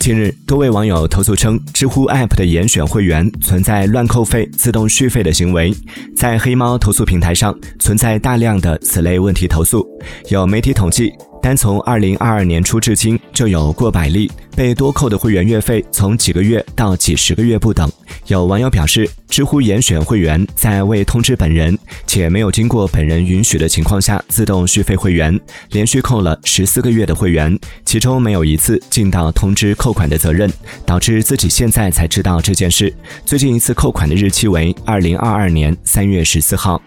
近日，多位网友投诉称，知乎 App 的严选会员存在乱扣费、自动续费的行为。在黑猫投诉平台上，存在大量的此类问题投诉。有媒体统计。单从二零二二年初至今，就有过百例被多扣的会员月费，从几个月到几十个月不等。有网友表示，知乎严选会员在未通知本人且没有经过本人允许的情况下自动续费会员，连续扣了十四个月的会员，其中没有一次尽到通知扣款的责任，导致自己现在才知道这件事。最近一次扣款的日期为二零二二年三月十四号。